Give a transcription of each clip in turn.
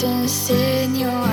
distance in your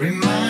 Remind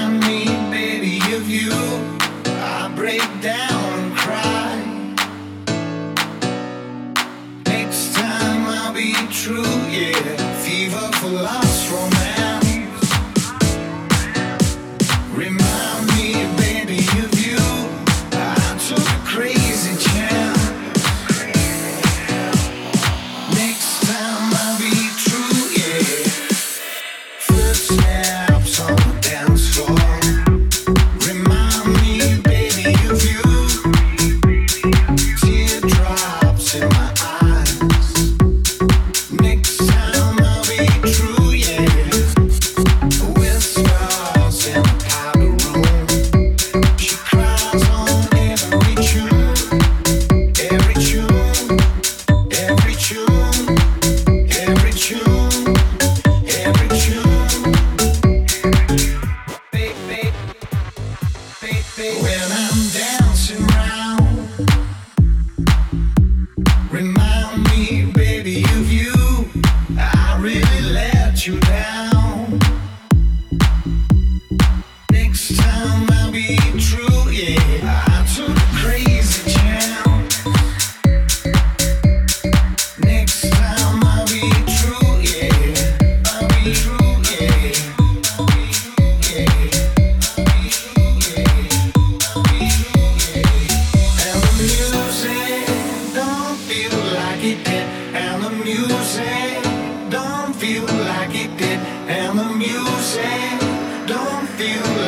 I'm a music, don't feel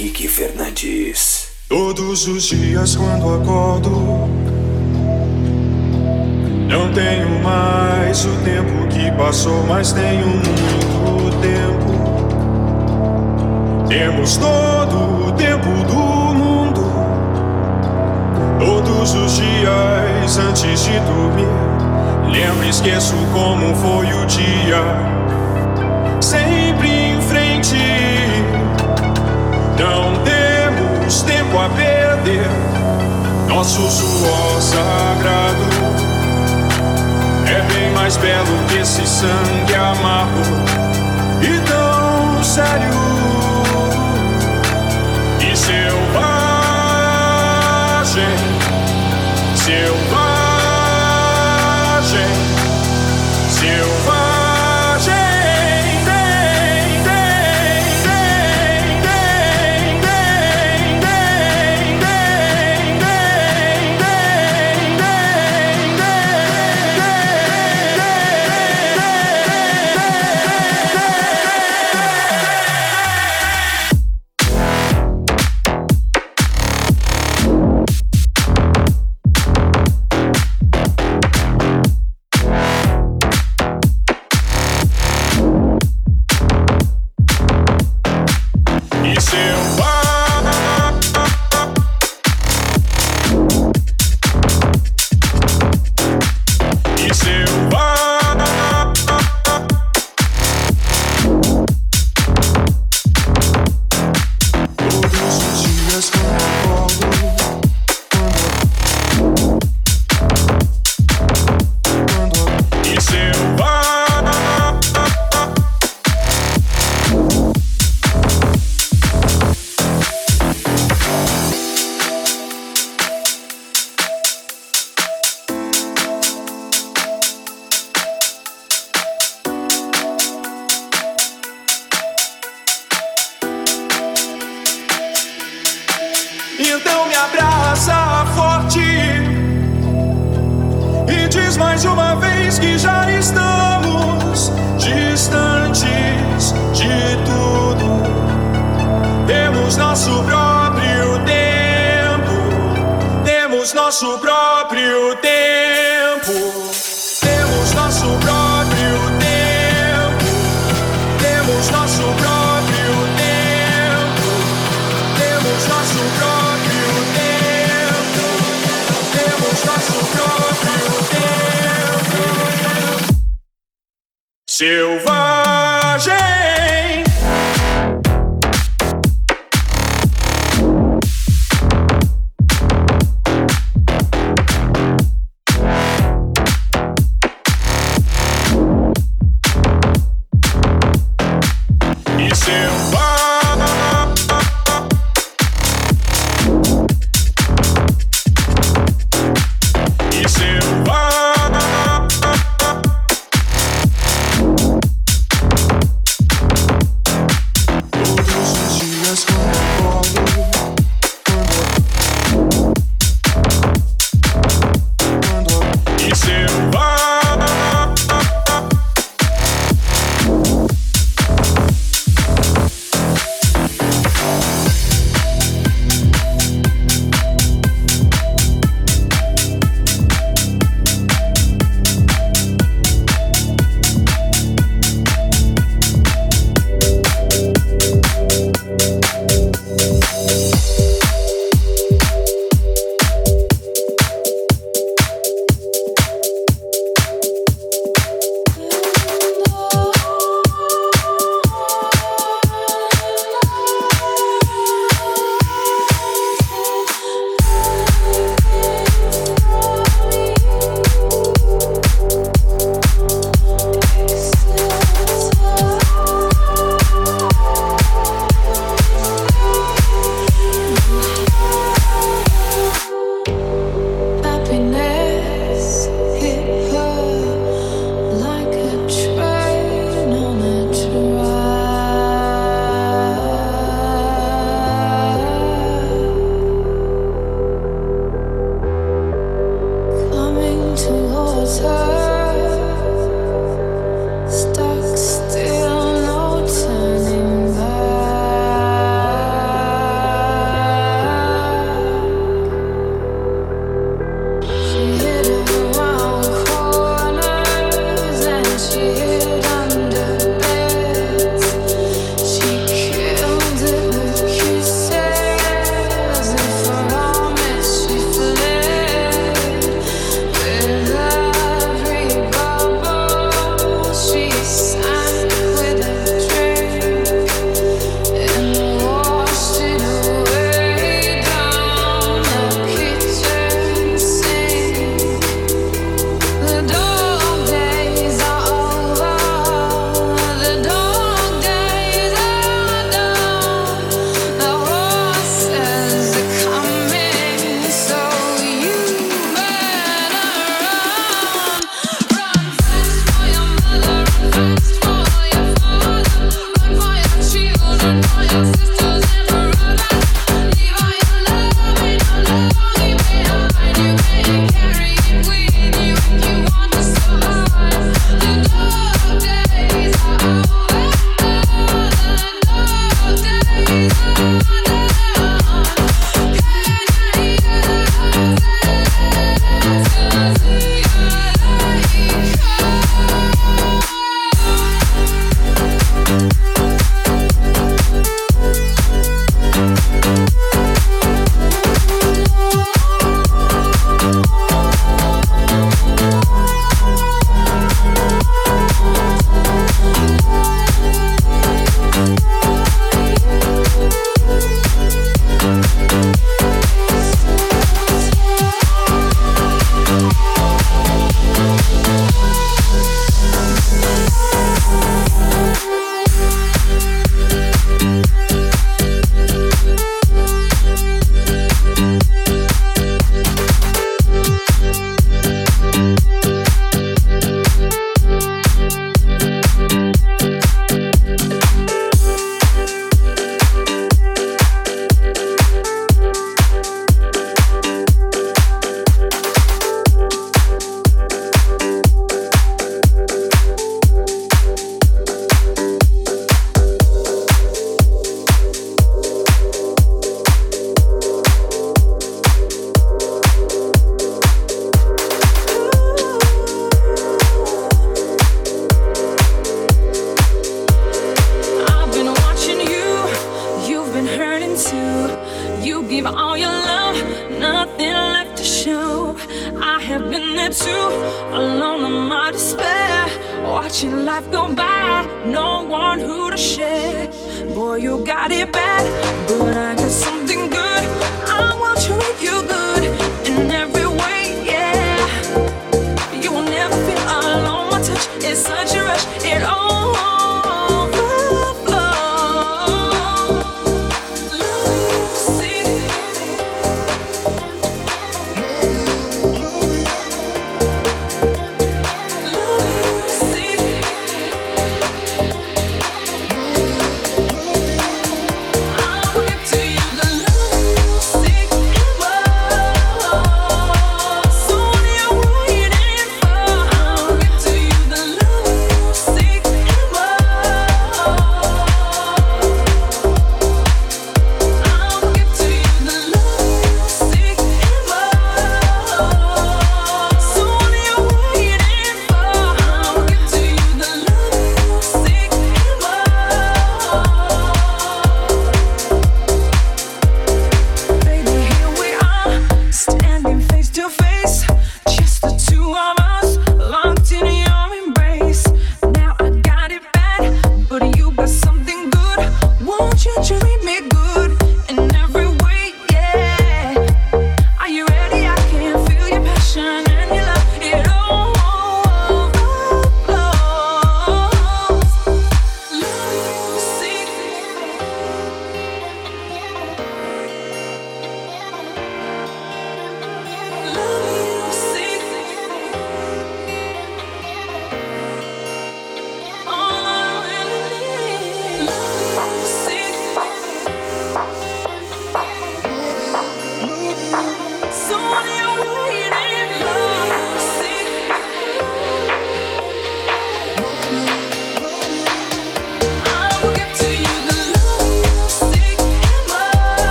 Henrique Fernandes. Todos os dias quando acordo, não tenho mais o tempo que passou, mas tenho muito tempo. Temos todo o tempo do mundo, todos os dias antes de dormir. Lembro e esqueço como foi o dia, sempre em frente. Não temos tempo a perder. Nosso suor sagrado é bem mais belo que esse sangue amargo e tão sério. E selvagem, selvagem, selvagem.